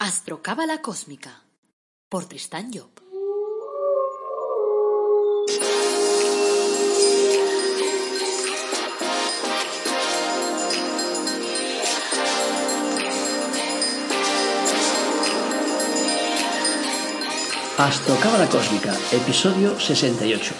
Astrocábala Cósmica por Tristán Job. Astrocábala Cósmica, episodio 68.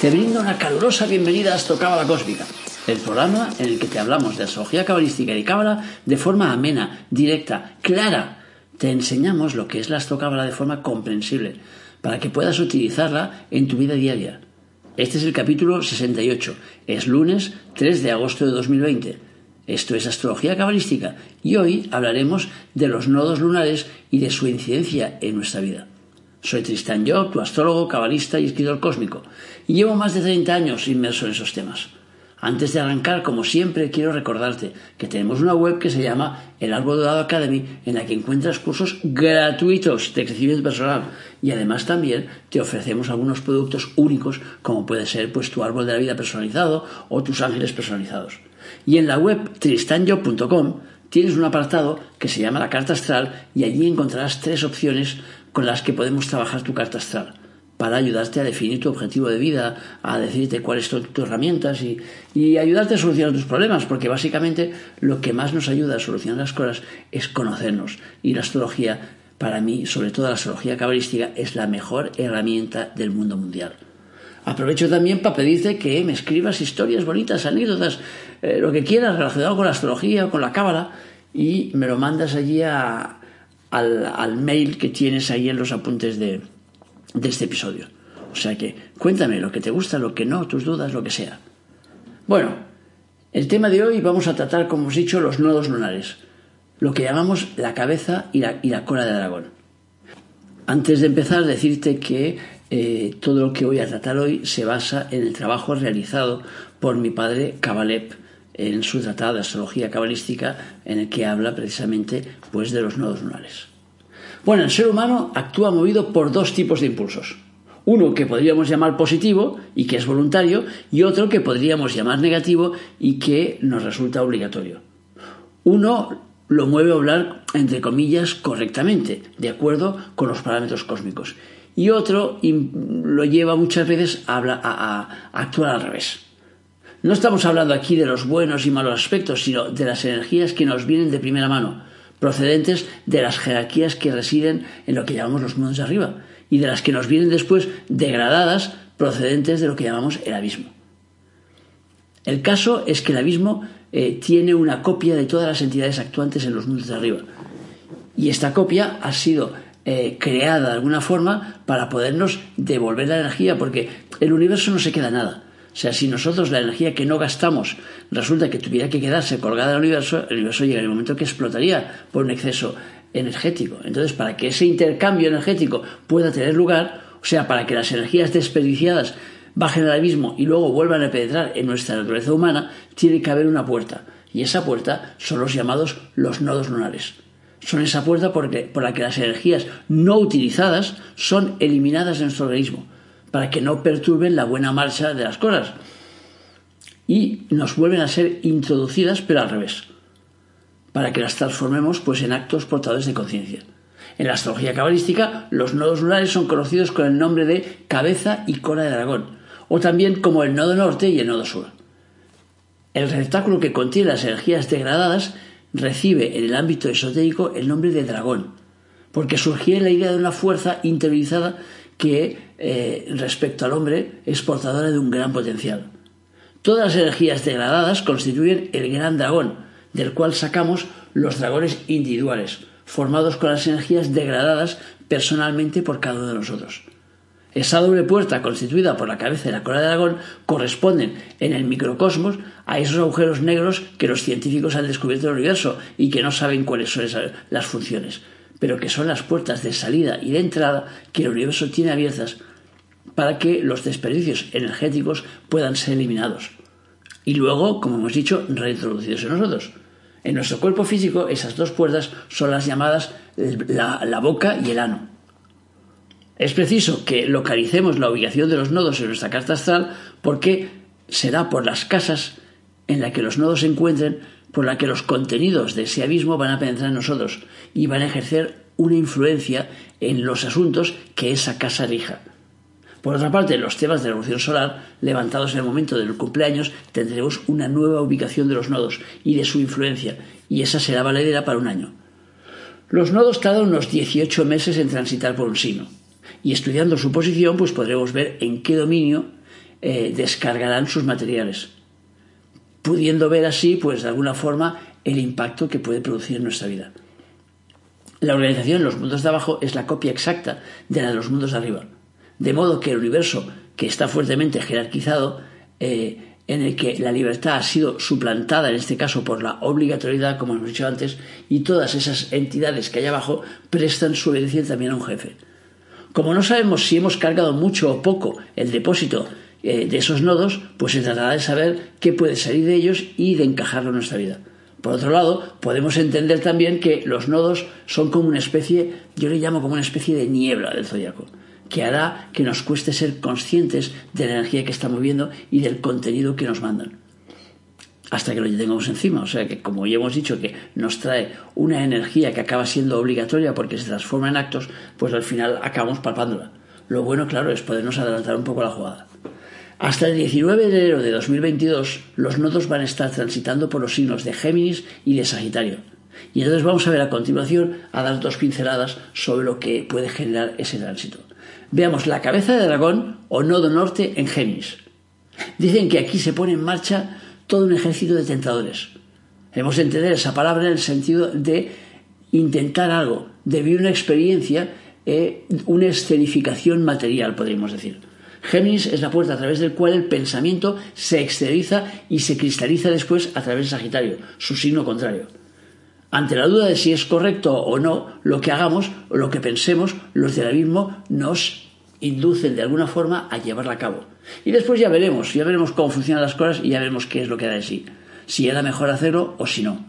Te brindo una calurosa bienvenida a Astrocábala Cósmica, el programa en el que te hablamos de astrología cabalística y cábala de forma amena, directa, clara. Te enseñamos lo que es la astrocábala de forma comprensible, para que puedas utilizarla en tu vida diaria. Este es el capítulo 68. Es lunes 3 de agosto de 2020. Esto es astrología cabalística y hoy hablaremos de los nodos lunares y de su incidencia en nuestra vida. Soy Tristan Job, tu astrólogo, cabalista y escritor cósmico, y llevo más de 30 años inmerso en esos temas. Antes de arrancar, como siempre, quiero recordarte que tenemos una web que se llama El Árbol Dorado Academy, en la que encuentras cursos gratuitos de crecimiento personal y además también te ofrecemos algunos productos únicos, como puede ser pues tu árbol de la vida personalizado o tus ángeles personalizados. Y en la web tristanjob.com tienes un apartado que se llama la carta astral y allí encontrarás tres opciones con las que podemos trabajar tu carta astral para ayudarte a definir tu objetivo de vida, a decirte cuáles son tus herramientas y, y, ayudarte a solucionar tus problemas, porque básicamente lo que más nos ayuda a solucionar las cosas es conocernos. Y la astrología, para mí, sobre todo la astrología cabalística, es la mejor herramienta del mundo mundial. Aprovecho también para pedirte que me escribas historias bonitas, anécdotas, eh, lo que quieras relacionado con la astrología o con la cábala, y me lo mandas allí al, al mail que tienes ahí en los apuntes de, de este episodio. O sea que cuéntame lo que te gusta, lo que no, tus dudas, lo que sea. Bueno, el tema de hoy vamos a tratar, como os he dicho, los nodos lunares, lo que llamamos la cabeza y la, y la cola de dragón. Antes de empezar, decirte que eh, todo lo que voy a tratar hoy se basa en el trabajo realizado por mi padre Kabalep en su tratado de astrología cabalística en el que habla precisamente pues de los nodos lunares. Bueno, el ser humano actúa movido por dos tipos de impulsos. Uno que podríamos llamar positivo y que es voluntario y otro que podríamos llamar negativo y que nos resulta obligatorio. Uno lo mueve a hablar, entre comillas, correctamente, de acuerdo con los parámetros cósmicos. Y otro lo lleva muchas veces a, a actuar al revés. No estamos hablando aquí de los buenos y malos aspectos, sino de las energías que nos vienen de primera mano, procedentes de las jerarquías que residen en lo que llamamos los mundos de arriba y de las que nos vienen después degradadas procedentes de lo que llamamos el abismo. El caso es que el abismo eh, tiene una copia de todas las entidades actuantes en los mundos de arriba y esta copia ha sido eh, creada de alguna forma para podernos devolver la energía porque el universo no se queda nada. O sea, si nosotros la energía que no gastamos resulta que tuviera que quedarse colgada al universo, el universo llega el momento que explotaría por un exceso energético. Entonces, para que ese intercambio energético pueda tener lugar, o sea, para que las energías desperdiciadas bajen al abismo y luego vuelvan a penetrar en nuestra naturaleza humana, tiene que haber una puerta. Y esa puerta son los llamados los nodos lunares. Son esa puerta porque, por la que las energías no utilizadas son eliminadas de nuestro organismo para que no perturben la buena marcha de las cosas. Y nos vuelven a ser introducidas, pero al revés, para que las transformemos pues, en actos portadores de conciencia. En la astrología cabalística, los nodos lunares son conocidos con el nombre de cabeza y cola de dragón, o también como el nodo norte y el nodo sur. El receptáculo que contiene las energías degradadas recibe en el ámbito esotérico el nombre de dragón, porque surgía la idea de una fuerza interiorizada que eh, respecto al hombre es portadora de un gran potencial. Todas las energías degradadas constituyen el gran dragón, del cual sacamos los dragones individuales, formados con las energías degradadas personalmente por cada uno de nosotros. Esa doble puerta constituida por la cabeza y la cola de dragón corresponden en el microcosmos a esos agujeros negros que los científicos han descubierto en el universo y que no saben cuáles son las funciones pero que son las puertas de salida y de entrada que el universo tiene abiertas para que los desperdicios energéticos puedan ser eliminados. Y luego, como hemos dicho, reintroducidos en nosotros. En nuestro cuerpo físico, esas dos puertas son las llamadas la, la boca y el ano. Es preciso que localicemos la ubicación de los nodos en nuestra carta astral porque será por las casas en las que los nodos se encuentren por la que los contenidos de ese abismo van a penetrar en nosotros y van a ejercer una influencia en los asuntos que esa casa rija. Por otra parte, los temas de la revolución solar, levantados en el momento del cumpleaños, tendremos una nueva ubicación de los nodos y de su influencia, y esa será valedera para un año. Los nodos tardan unos 18 meses en transitar por un signo, y estudiando su posición, pues podremos ver en qué dominio eh, descargarán sus materiales, pudiendo ver así, pues de alguna forma, el impacto que puede producir en nuestra vida. La organización en los mundos de abajo es la copia exacta de la de los mundos de arriba. De modo que el universo, que está fuertemente jerarquizado, eh, en el que la libertad ha sido suplantada, en este caso por la obligatoriedad, como hemos dicho antes, y todas esas entidades que hay abajo prestan su obediencia también a un jefe. Como no sabemos si hemos cargado mucho o poco el depósito eh, de esos nodos, pues se tratará de saber qué puede salir de ellos y de encajarlo en nuestra vida. Por otro lado, podemos entender también que los nodos son como una especie, yo le llamo como una especie de niebla del zodiaco, que hará que nos cueste ser conscientes de la energía que está moviendo y del contenido que nos mandan. Hasta que lo tengamos encima. O sea que, como ya hemos dicho, que nos trae una energía que acaba siendo obligatoria porque se transforma en actos, pues al final acabamos palpándola. Lo bueno, claro, es podernos adelantar un poco la jugada. Hasta el 19 de enero de 2022, los nodos van a estar transitando por los signos de Géminis y de Sagitario. Y entonces vamos a ver a continuación a dar dos pinceladas sobre lo que puede generar ese tránsito. Veamos la cabeza de dragón o nodo norte en Géminis. Dicen que aquí se pone en marcha todo un ejército de tentadores. Hemos de entender esa palabra en el sentido de intentar algo, de vivir una experiencia, eh, una escenificación material, podríamos decir. Géminis es la puerta a través del cual el pensamiento se exterioriza y se cristaliza después a través de Sagitario, su signo contrario. Ante la duda de si es correcto o no lo que hagamos o lo que pensemos, los del abismo nos inducen de alguna forma a llevarla a cabo. Y después ya veremos, ya veremos cómo funcionan las cosas y ya veremos qué es lo que da de sí. Si era mejor hacerlo o si no.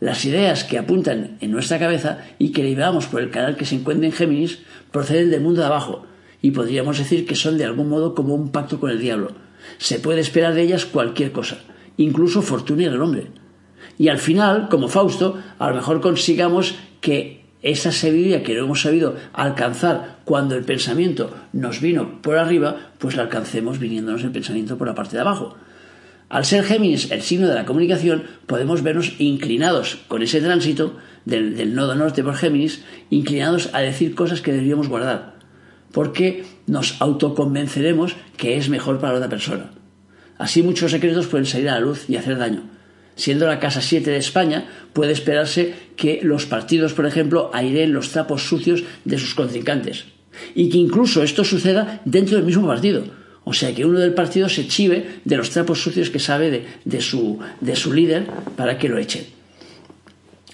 Las ideas que apuntan en nuestra cabeza y que liberamos por el canal que se encuentra en Géminis proceden del mundo de abajo, y podríamos decir que son de algún modo como un pacto con el diablo. Se puede esperar de ellas cualquier cosa, incluso fortuna el hombre. Y al final, como Fausto, a lo mejor consigamos que esa sabiduría que no hemos sabido alcanzar cuando el pensamiento nos vino por arriba, pues la alcancemos viniéndonos el pensamiento por la parte de abajo. Al ser Géminis el signo de la comunicación, podemos vernos inclinados con ese tránsito del, del nodo norte por Géminis, inclinados a decir cosas que deberíamos guardar porque nos autoconvenceremos que es mejor para la otra persona. Así muchos secretos pueden salir a la luz y hacer daño. Siendo la Casa 7 de España, puede esperarse que los partidos, por ejemplo, aireen los trapos sucios de sus contrincantes. Y que incluso esto suceda dentro del mismo partido. O sea, que uno del partido se chive de los trapos sucios que sabe de, su, de su líder para que lo echen.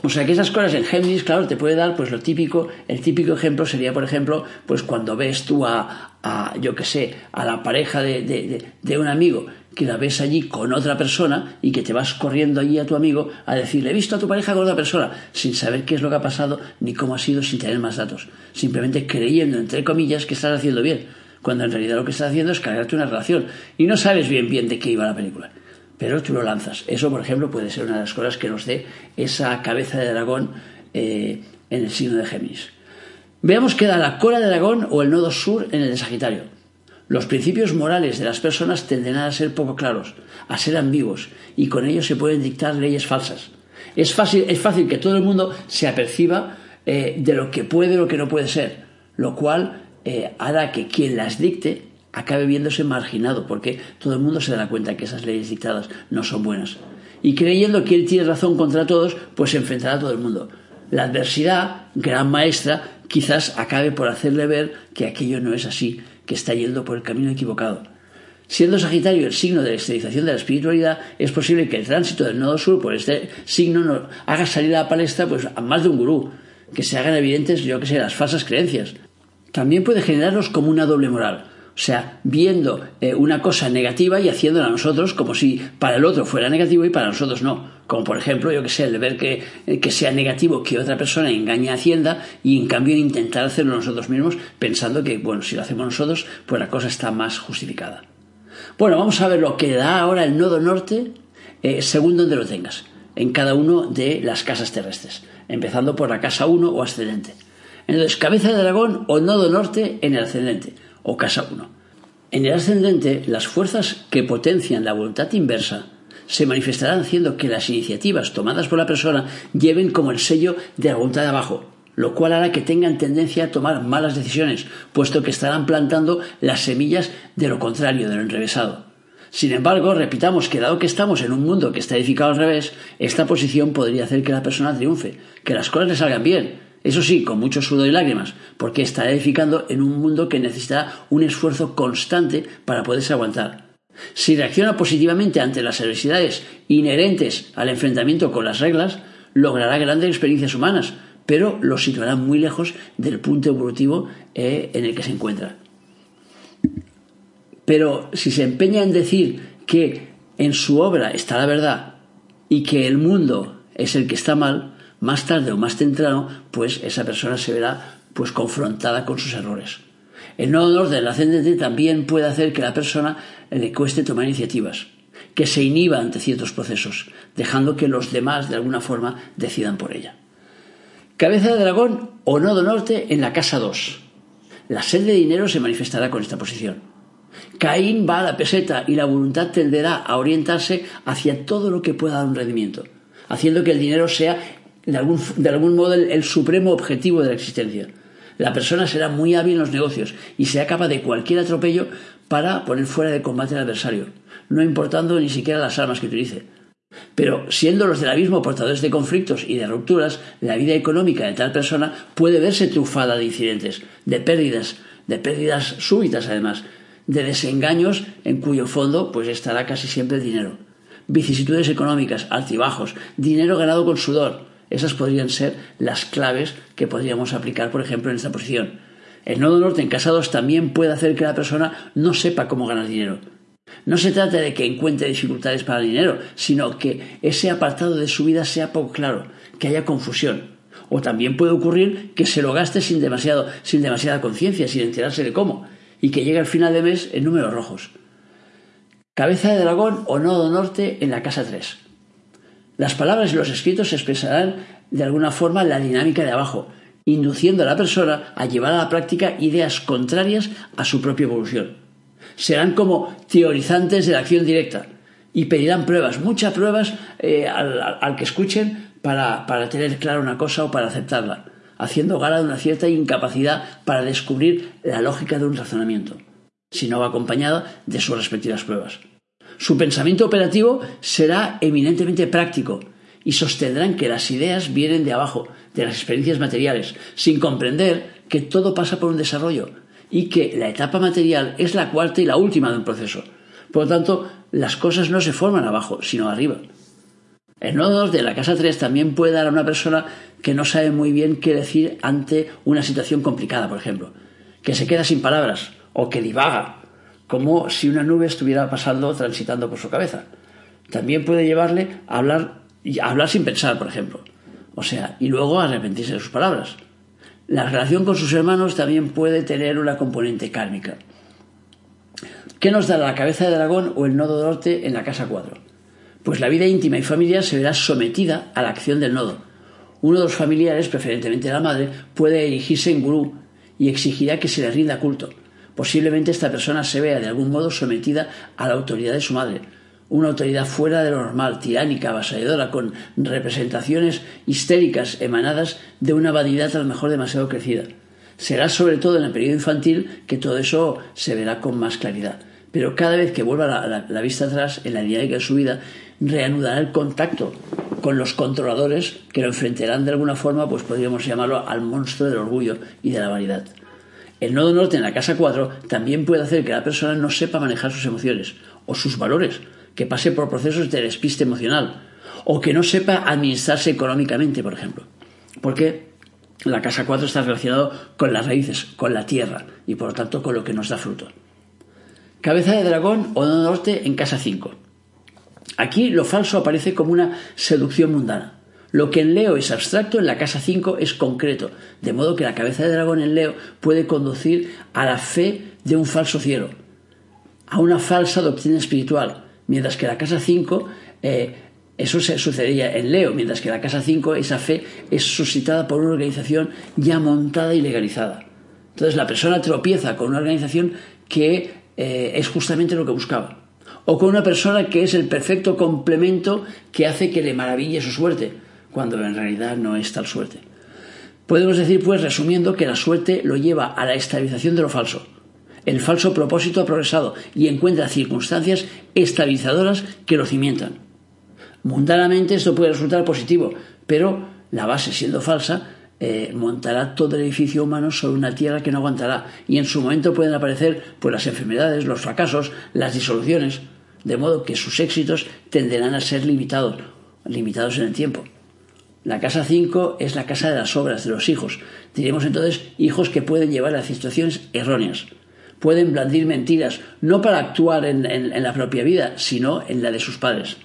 O sea que esas cosas en Géminis, claro, te puede dar pues lo típico, el típico ejemplo sería, por ejemplo, pues cuando ves tú a, a yo qué sé, a la pareja de, de, de, un amigo que la ves allí con otra persona y que te vas corriendo allí a tu amigo a decirle, he visto a tu pareja con otra persona, sin saber qué es lo que ha pasado ni cómo ha sido, sin tener más datos, simplemente creyendo, entre comillas, que estás haciendo bien, cuando en realidad lo que estás haciendo es cargarte una relación y no sabes bien bien de qué iba la película pero tú lo lanzas. Eso, por ejemplo, puede ser una de las cosas que nos dé esa cabeza de dragón eh, en el signo de Géminis. Veamos qué da la cola de dragón o el nodo sur en el de Sagitario. Los principios morales de las personas tenderán a ser poco claros, a ser ambiguos, y con ellos se pueden dictar leyes falsas. Es fácil, es fácil que todo el mundo se aperciba eh, de lo que puede y lo que no puede ser, lo cual eh, hará que quien las dicte acabe viéndose marginado, porque todo el mundo se dará cuenta que esas leyes dictadas no son buenas. Y creyendo que él tiene razón contra todos, pues se enfrentará a todo el mundo. La adversidad, gran maestra, quizás acabe por hacerle ver que aquello no es así, que está yendo por el camino equivocado. Siendo Sagitario el signo de la estilización de la espiritualidad, es posible que el tránsito del nodo sur por este signo nos haga salir a la palestra pues, a más de un gurú, que se hagan evidentes, yo que sé, las falsas creencias. También puede generarnos como una doble moral o sea, viendo eh, una cosa negativa y haciéndola nosotros como si para el otro fuera negativo y para nosotros no. Como por ejemplo, yo que sé, el ver que, eh, que sea negativo que otra persona engañe a Hacienda y en cambio intentar hacerlo nosotros mismos pensando que, bueno, si lo hacemos nosotros, pues la cosa está más justificada. Bueno, vamos a ver lo que da ahora el nodo norte eh, según donde lo tengas. en cada una de las casas terrestres, empezando por la casa 1 o ascendente. Entonces, cabeza de dragón o nodo norte en el ascendente, o casa 1. En el ascendente, las fuerzas que potencian la voluntad inversa se manifestarán haciendo que las iniciativas tomadas por la persona lleven como el sello de la voluntad de abajo, lo cual hará que tengan tendencia a tomar malas decisiones, puesto que estarán plantando las semillas de lo contrario, de lo enrevesado. Sin embargo, repitamos que dado que estamos en un mundo que está edificado al revés, esta posición podría hacer que la persona triunfe, que las cosas le salgan bien, eso sí, con mucho sudor y lágrimas, porque estará edificando en un mundo que necesita un esfuerzo constante para poderse aguantar. Si reacciona positivamente ante las adversidades inherentes al enfrentamiento con las reglas, logrará grandes experiencias humanas, pero lo situará muy lejos del punto evolutivo eh, en el que se encuentra. Pero si se empeña en decir que en su obra está la verdad y que el mundo es el que está mal, más tarde o más temprano, pues esa persona se verá pues confrontada con sus errores. El nodo orden del ascendente también puede hacer que la persona le cueste tomar iniciativas, que se inhiba ante ciertos procesos, dejando que los demás de alguna forma decidan por ella. Cabeza de dragón o nodo norte en la casa 2. La sed de dinero se manifestará con esta posición. Caín va a la peseta y la voluntad tenderá a orientarse hacia todo lo que pueda dar un rendimiento, haciendo que el dinero sea de algún, modo el, supremo objetivo de la existencia. La persona será muy hábil en los negocios y será capaz de cualquier atropello para poner fuera de combate al adversario, no importando ni siquiera las armas que utilice. Pero siendo los del abismo portadores de conflictos y de rupturas, la vida económica de tal persona puede verse trufada de incidentes, de pérdidas, de pérdidas súbitas además, de desengaños en cuyo fondo pues estará casi siempre el dinero. Vicisitudes económicas, altibajos, dinero ganado con sudor, esas podrían ser las claves que podríamos aplicar, por ejemplo, en esta posición. El nodo norte en casados también puede hacer que la persona no sepa cómo ganar dinero. No se trata de que encuentre dificultades para el dinero, sino que ese apartado de su vida sea poco claro, que haya confusión. O también puede ocurrir que se lo gaste sin, demasiado, sin demasiada conciencia, sin enterarse de cómo, y que llegue al final de mes en números rojos. Cabeza de dragón o nodo norte en la casa 3. Las palabras y los escritos expresarán de alguna forma la dinámica de abajo, induciendo a la persona a llevar a la práctica ideas contrarias a su propia evolución. Serán como teorizantes de la acción directa y pedirán pruebas, muchas pruebas eh, al, que escuchen para, para tener clara una cosa o para aceptarla, haciendo gala de una cierta incapacidad para descubrir la lógica de un razonamiento, si no va acompañada de sus respectivas pruebas. Su pensamiento operativo será eminentemente práctico y sostendrán que las ideas vienen de abajo, de las experiencias materiales, sin comprender que todo pasa por un desarrollo y que la etapa material es la cuarta y la última de un proceso. Por lo tanto, las cosas no se forman abajo, sino arriba. El nodo de la casa 3 también puede dar a una persona que no sabe muy bien qué decir ante una situación complicada, por ejemplo, que se queda sin palabras o que divaga como si una nube estuviera pasando, transitando por su cabeza. También puede llevarle a hablar, a hablar sin pensar, por ejemplo. O sea, y luego arrepentirse de sus palabras. La relación con sus hermanos también puede tener una componente kármica. ¿Qué nos da la cabeza de dragón o el nodo norte en la casa 4? Pues la vida íntima y familiar se verá sometida a la acción del nodo. Uno de los familiares, preferentemente la madre, puede erigirse en gurú y exigirá que se le rinda culto Posiblemente esta persona se vea de algún modo sometida a la autoridad de su madre, una autoridad fuera de lo normal, tiránica, avasalladora, con representaciones histéricas emanadas de una vanidad a lo mejor demasiado crecida. Será sobre todo en el periodo infantil que todo eso se verá con más claridad. Pero cada vez que vuelva la, vista atrás en la dinámica de su vida, reanudará el contacto con los controladores que lo enfrentarán de alguna forma, pues podríamos llamarlo al monstruo del orgullo y de la vanidad. El nodo norte en la casa 4 también puede hacer que la persona no sepa manejar sus emociones o sus valores, que pase por procesos de despiste emocional o que no sepa administrarse económicamente, por ejemplo. Porque la casa 4 está relacionado con las raíces, con la tierra y por lo tanto con lo que nos da fruto. Cabeza de dragón o nodo norte en casa 5. Aquí lo falso aparece como una seducción mundana. Lo que en Leo es abstracto, en la casa 5 es concreto, de modo que la cabeza de dragón en Leo puede conducir a la fe de un falso cielo, a una falsa doctrina espiritual, mientras que la casa 5 eh, Eso se sucedería en Leo, mientras que la casa 5, esa fe es suscitada por una organización ya montada y legalizada. Entonces la persona tropieza con una organización que eh, es justamente lo que buscaba. O con una persona que es el perfecto complemento que hace que le maraville su suerte, cuando en realidad no es tal suerte. Podemos decir, pues, resumiendo, que la suerte lo lleva a la estabilización de lo falso. El falso propósito ha progresado y encuentra circunstancias estabilizadoras que lo cimentan. Mundanamente esto puede resultar positivo, pero la base siendo falsa eh, montará todo el edificio humano sobre una tierra que no aguantará y en su momento pueden aparecer pues, las enfermedades, los fracasos, las disoluciones, de modo que sus éxitos tenderán a ser limitados, limitados en el tiempo. La casa 5 es la casa de las obras, de los hijos. Diremos entonces hijos que pueden llevar a situaciones erróneas. Pueden blandir mentiras, no para actuar en la propia vida, sino en la de sus padres.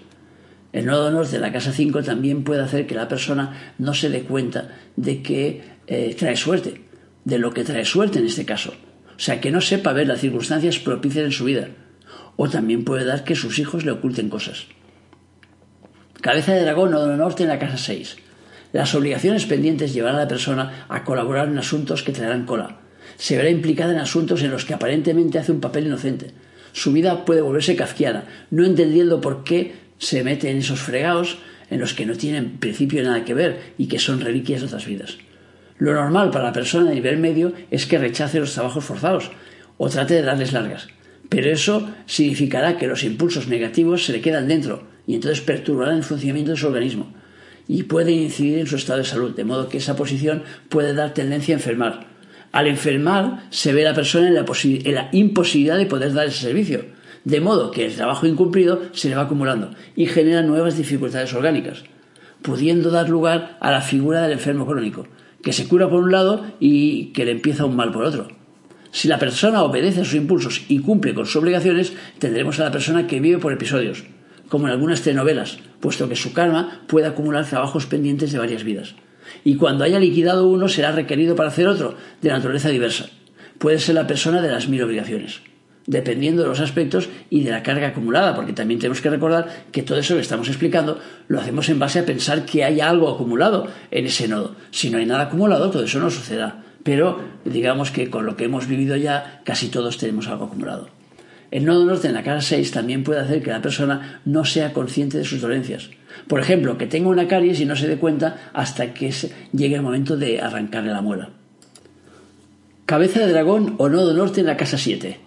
El nodo norte de la casa 5 también puede hacer que la persona no se dé cuenta de que eh, trae suerte, de lo que trae suerte en este caso. O sea, que no sepa ver las circunstancias propicias en su vida. O también puede dar que sus hijos le oculten cosas. Cabeza de dragón, nodo norte en la casa 6. Las obligaciones pendientes llevarán a la persona a colaborar en asuntos que traerán cola. Se verá implicada en asuntos en los que aparentemente hace un papel inocente. Su vida puede volverse kafkiana, no entendiendo por qué se mete en esos fregados en los que no tienen principio nada que ver y que son reliquias de otras vidas. Lo normal para la persona de nivel medio es que rechace los trabajos forzados o trate de darles largas, pero eso significará que los impulsos negativos se le quedan dentro y entonces perturbarán el funcionamiento de su organismo y puede incidir en su estado de salud, de modo que esa posición puede dar tendencia a enfermar. Al enfermar se ve la persona en la, en la imposibilidad de poder dar ese servicio, de modo que el trabajo incumplido se le va acumulando y genera nuevas dificultades orgánicas, pudiendo dar lugar a la figura del enfermo crónico, que se cura por un lado y que le empieza un mal por otro. Si la persona obedece a sus impulsos y cumple con sus obligaciones, tendremos a la persona que vive por episodios, como en algunas telenovelas, puesto que su karma puede acumular trabajos pendientes de varias vidas. Y cuando haya liquidado uno, será requerido para hacer otro, de naturaleza diversa. Puede ser la persona de las mil obligaciones dependiendo de los aspectos y de la carga acumulada, porque también tenemos que recordar que todo eso que estamos explicando lo hacemos en base a pensar que hay algo acumulado en ese nodo. Si no hay nada acumulado, todo eso no sucederá. Pero digamos que con lo que hemos vivido ya, casi todos tenemos algo acumulado. El nodo norte en la cara 6 también puede hacer que la persona no sea consciente de sus dolencias. Por ejemplo, que tenga una caries y no se dé cuenta hasta que llegue el momento de arrancarle la muela. Cabeza de dragón o nodo norte en la casa 7.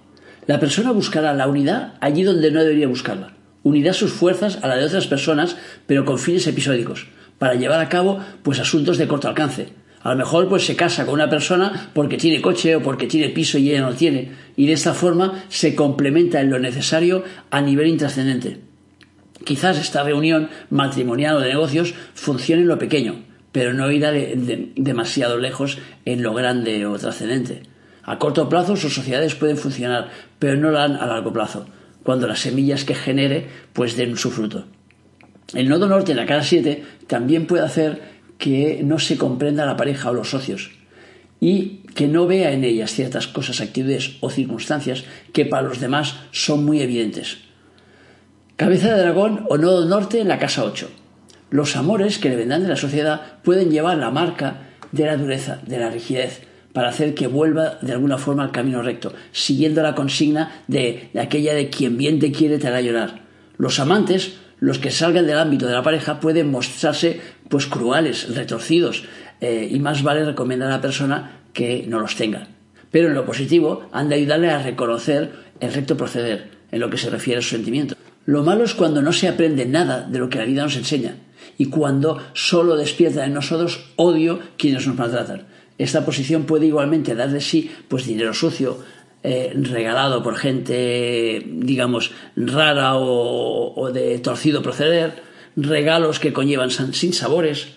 La persona buscará la unidad allí donde no debería buscarla. Unirá sus fuerzas a la de otras personas, pero con fines episódicos, para llevar a cabo pues asuntos de corto alcance. A lo mejor pues se casa con una persona porque tiene coche o porque tiene piso y ella no tiene, y de esta forma se complementa en lo necesario a nivel intrascendente. Quizás esta reunión matrimonial o de negocios funcione en lo pequeño, pero no irá demasiado lejos en lo grande o trascendente. A corto plazo sus sociedades pueden funcionar, pero no lo harán a largo plazo, cuando las semillas que genere pues den su fruto. El nodo norte en la cara 7 también puede hacer que no se comprenda la pareja o los socios y que no vea en ellas ciertas cosas, actitudes o circunstancias que para los demás son muy evidentes. Cabeza de dragón o nodo norte en la casa 8. Los amores que le vendrán de la sociedad pueden llevar la marca de la dureza, de la rigidez, para hacer que vuelva de alguna forma al camino recto, siguiendo la consigna de, aquella de quien bien te quiere te hará llorar. Los amantes, los que salgan del ámbito de la pareja, pueden mostrarse pues crueles, retorcidos, eh, y más vale recomendar a la persona que no los tenga. Pero en lo positivo han de ayudarle a reconocer el recto proceder en lo que se refiere a su sentimiento. Lo malo es cuando no se aprende nada de lo que la vida nos enseña y cuando solo despierta en nosotros odio quienes nos maltratan. Esta posición puede igualmente dar de sí pues dinero sucio, eh, regalado por gente, digamos, rara o, de torcido proceder, regalos que conllevan sin sabores.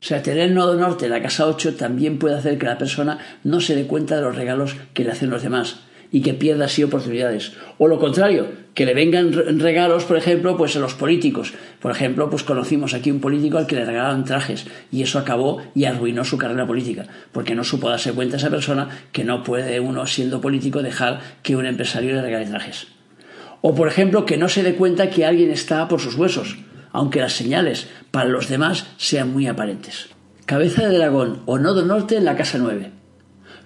O sea, tener el nodo norte en la casa 8 también puede hacer que la persona no se dé cuenta de los regalos que le hacen los demás y que pierda así oportunidades. O lo contrario, que le vengan regalos, por ejemplo, pues a los políticos. Por ejemplo, pues conocimos aquí un político al que le regalaban trajes y eso acabó y arruinó su carrera política, porque no supo darse cuenta esa persona que no puede uno, siendo político, dejar que un empresario le regale trajes. O, por ejemplo, que no se dé cuenta que alguien está por sus huesos. Aunque las señales para los demás sean muy aparentes. Cabeza de dragón o nodo norte en la casa 9.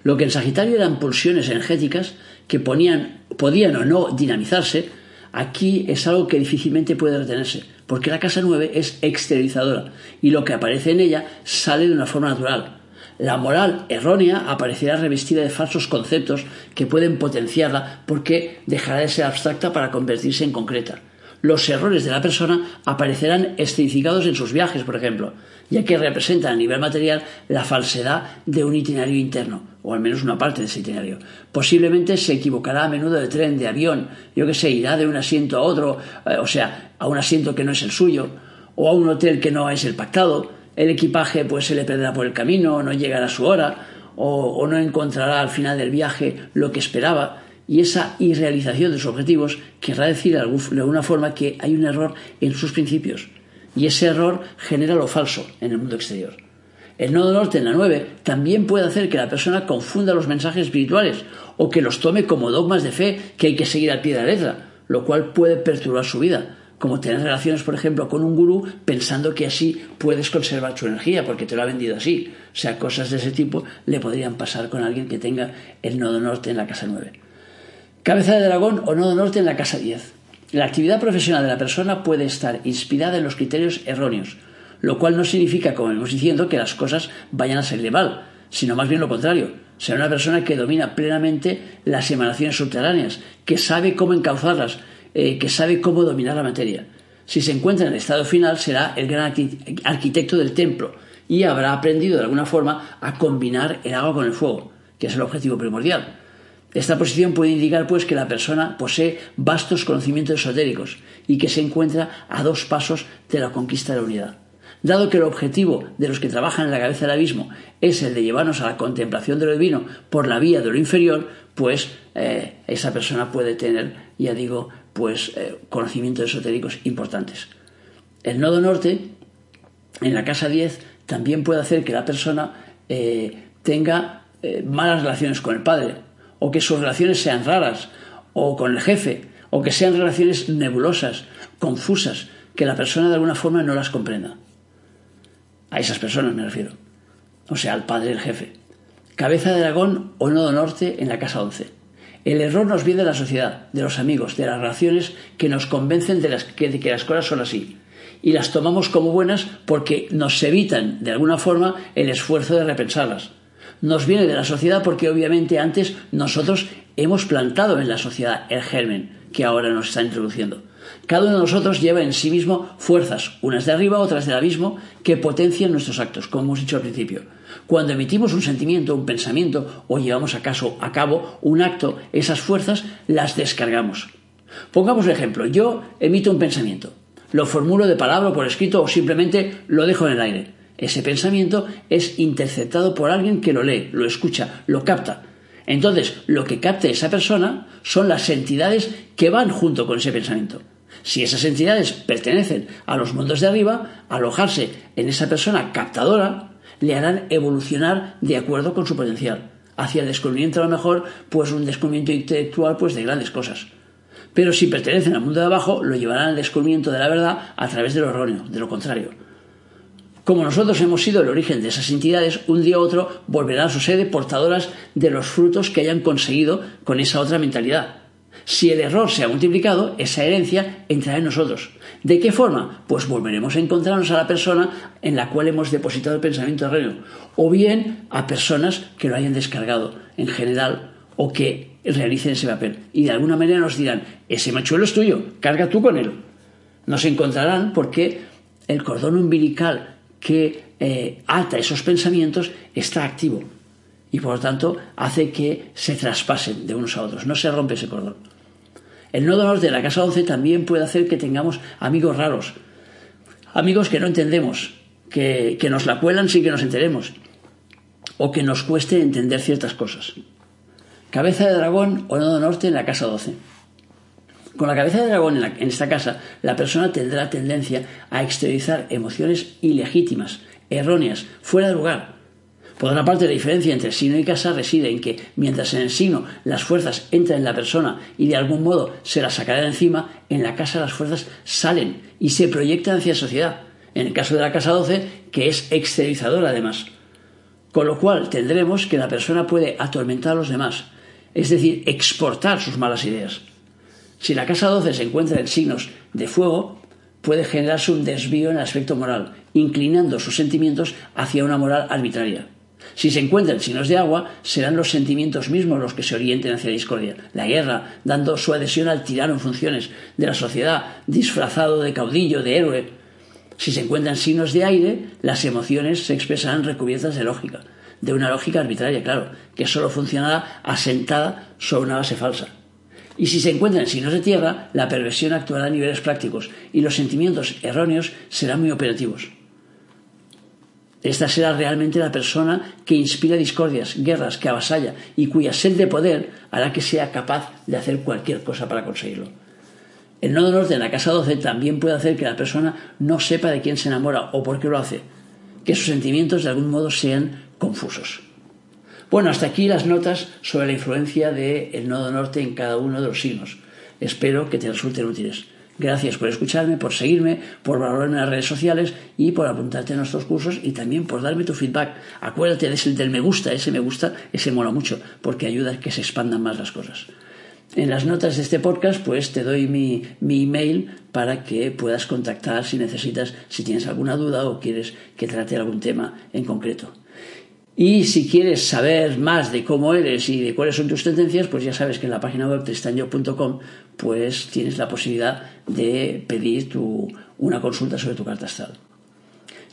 Lo que en Sagitario eran pulsiones energéticas que ponían, podían o no dinamizarse, aquí es algo que difícilmente puede retenerse, porque la casa 9 es exteriorizadora y lo que aparece en ella sale de una forma natural. La moral errónea aparecerá revestida de falsos conceptos que pueden potenciarla porque dejará de ser abstracta para convertirse en concreta. Los errores de la persona aparecerán escenificados en sus viajes, por ejemplo, ya que representan a nivel material la falsedad de un itinerario interno, o al menos una parte de ese itinerario. Posiblemente se equivocará a menudo de tren, de avión, yo que sé, irá de un asiento a otro, eh, o sea, a un asiento que no es el suyo, o a un hotel que no es el pactado, el equipaje pues se le perderá por el camino, no llegará a su hora, o, no encontrará al final del viaje lo que esperaba, y esa irrealización de sus objetivos querrá decir de alguna forma que hay un error en sus principios, y ese error genera lo falso en el mundo exterior. El nodo norte en la 9 también puede hacer que la persona confunda los mensajes espirituales o que los tome como dogmas de fe que hay que seguir al pie de la letra, lo cual puede perturbar su vida, como tener relaciones, por ejemplo, con un gurú pensando que así puedes conservar tu energía porque te lo ha vendido así. O sea, cosas de ese tipo le podrían pasar con alguien que tenga el nodo norte en la casa 9. Cabeza de dragón o nodo norte en la casa 10. La actividad profesional de la persona puede estar inspirada en los criterios erróneos, lo cual no significa, como hemos diciendo, que las cosas vayan a salir mal, sino más bien lo contrario. Será una persona que domina plenamente las emanaciones subterráneas, que sabe cómo encauzarlas, eh, que sabe cómo dominar la materia. Si se encuentra en el estado final, será el gran arquitecto del templo y habrá aprendido de alguna forma a combinar el agua con el fuego, que es el objetivo primordial. Esta posición puede indicar pues que la persona posee vastos conocimientos esotéricos y que se encuentra a dos pasos de la conquista de la unidad. Dado que el objetivo de los que trabajan en la cabeza del abismo es el de llevarnos a la contemplación de lo divino por la vía de lo inferior, pues eh, esa persona puede tener, ya digo, pues eh, conocimientos esotéricos importantes. El nodo norte, en la casa 10, también puede hacer que la persona eh, tenga malas relaciones con el padre, o que sus relaciones sean raras, o con el jefe, o que sean relaciones nebulosas, confusas, que la persona de alguna forma no las comprenda. A esas personas me refiero. O sea, al padre del jefe. Cabeza de dragón o nodo norte en la casa 11. El error nos viene de la sociedad, de los amigos, de las relaciones que nos convencen de, que las cosas son así. Y las tomamos como buenas porque nos evitan, de alguna forma, el esfuerzo de repensarlas. Nos viene de la sociedad porque obviamente antes nosotros hemos plantado en la sociedad el germen que ahora nos está introduciendo. Cada uno de nosotros lleva en sí mismo fuerzas, unas de arriba, otras del abismo, que potencian nuestros actos, como hemos dicho al principio. Cuando emitimos un sentimiento, un pensamiento o llevamos a, a cabo un acto, esas fuerzas las descargamos. Pongamos un ejemplo, yo emito un pensamiento, lo formulo de palabra o por escrito o simplemente lo dejo en el aire. Ese pensamiento es interceptado por alguien que lo lee, lo escucha, lo capta. Entonces, lo que capte esa persona son las entidades que van junto con ese pensamiento. Si esas entidades pertenecen a los mundos de arriba, alojarse en esa persona captadora le harán evolucionar de acuerdo con su potencial, hacia el descubrimiento a lo mejor, pues un descubrimiento intelectual pues de grandes cosas. Pero si pertenecen al mundo de abajo, lo llevarán al descubrimiento de la verdad a través de lo erróneo, de lo contrario. Como nosotros hemos sido el origen de esas entidades, un día u otro volverán a su sede portadoras de los frutos que hayan conseguido con esa otra mentalidad. Si el error se ha multiplicado, esa herencia entrará en nosotros. ¿De qué forma? Pues volveremos a encontrarnos a la persona en la cual hemos depositado el pensamiento erróneo, o bien a personas que lo hayan descargado en general o que realicen ese papel. Y de alguna manera nos dirán, ese machuelo es tuyo, carga tú con él. Nos encontrarán porque el cordón umbilical que eh, ata esos pensamientos está activo y por lo tanto hace que se traspasen de unos a otros, no se rompe ese cordón. El nodo norte de la casa 11 también puede hacer que tengamos amigos raros, amigos que no entendemos, que, que nos la cuelan sin que nos enteremos, o que nos cueste entender ciertas cosas. Cabeza de dragón o nodo norte en la casa 12. Con la cabeza de dragón en, esta casa, la persona tendrá tendencia a exteriorizar emociones ilegítimas, erróneas, fuera de lugar, Por otra parte, la diferencia entre signo y casa reside en que, mientras en el signo las fuerzas entran en la persona y de algún modo se las sacará de encima, en la casa las fuerzas salen y se proyectan hacia la sociedad. En el caso de la casa 12, que es exteriorizadora además. Con lo cual tendremos que la persona puede atormentar a los demás, es decir, exportar sus malas ideas. Si la casa 12 se encuentra en signos de fuego, puede generarse un desvío en el aspecto moral, inclinando sus sentimientos hacia una moral arbitraria. Si se encuentran signos de agua, serán los sentimientos mismos los que se orienten hacia la discordia. La guerra, dando su adhesión al tirano en funciones de la sociedad, disfrazado de caudillo, de héroe. Si se encuentran signos de aire, las emociones se expresarán recubiertas de lógica, de una lógica arbitraria, claro, que solo funcionará asentada sobre una base falsa. Y si se encuentran signos de tierra, la perversión actuará a niveles prácticos y los sentimientos erróneos serán muy operativos. Esta será realmente la persona que inspira discordias, guerras, que avasalla y cuya sed de poder hará que sea capaz de hacer cualquier cosa para conseguirlo. El nodo norte en la casa 12 también puede hacer que la persona no sepa de quién se enamora o por qué lo hace, que sus sentimientos de algún modo sean confusos. Bueno, hasta aquí las notas sobre la influencia del nodo norte en cada uno de los signos. Espero que te resulten útiles. Gracias por escucharme, por seguirme, por valorarme en las redes sociales y por apuntarte a nuestros cursos y también por darme tu feedback. Acuérdate de ese del me gusta, ese me gusta, ese mola mucho, porque ayuda a que se expandan más las cosas. En las notas de este podcast, pues te doy mi, mi email para que puedas contactar si necesitas, si tienes alguna duda o quieres que trate algún tema en concreto. Y si quieres saber más de cómo eres y de cuáles son tus tendencias, pues ya sabes que en la página web tristanyo.com pues tienes la posibilidad de pedir tu, una consulta sobre tu carta astral.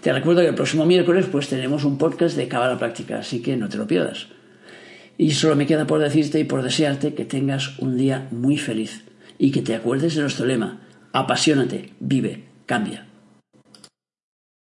Te recuerdo que el próximo miércoles pues tenemos un podcast de Cábala Práctica, así que no te lo pierdas. Y solo me queda por decirte y por desearte que tengas un día muy feliz y que te acuerdes de nuestro lema, apasionate, vive, cambia.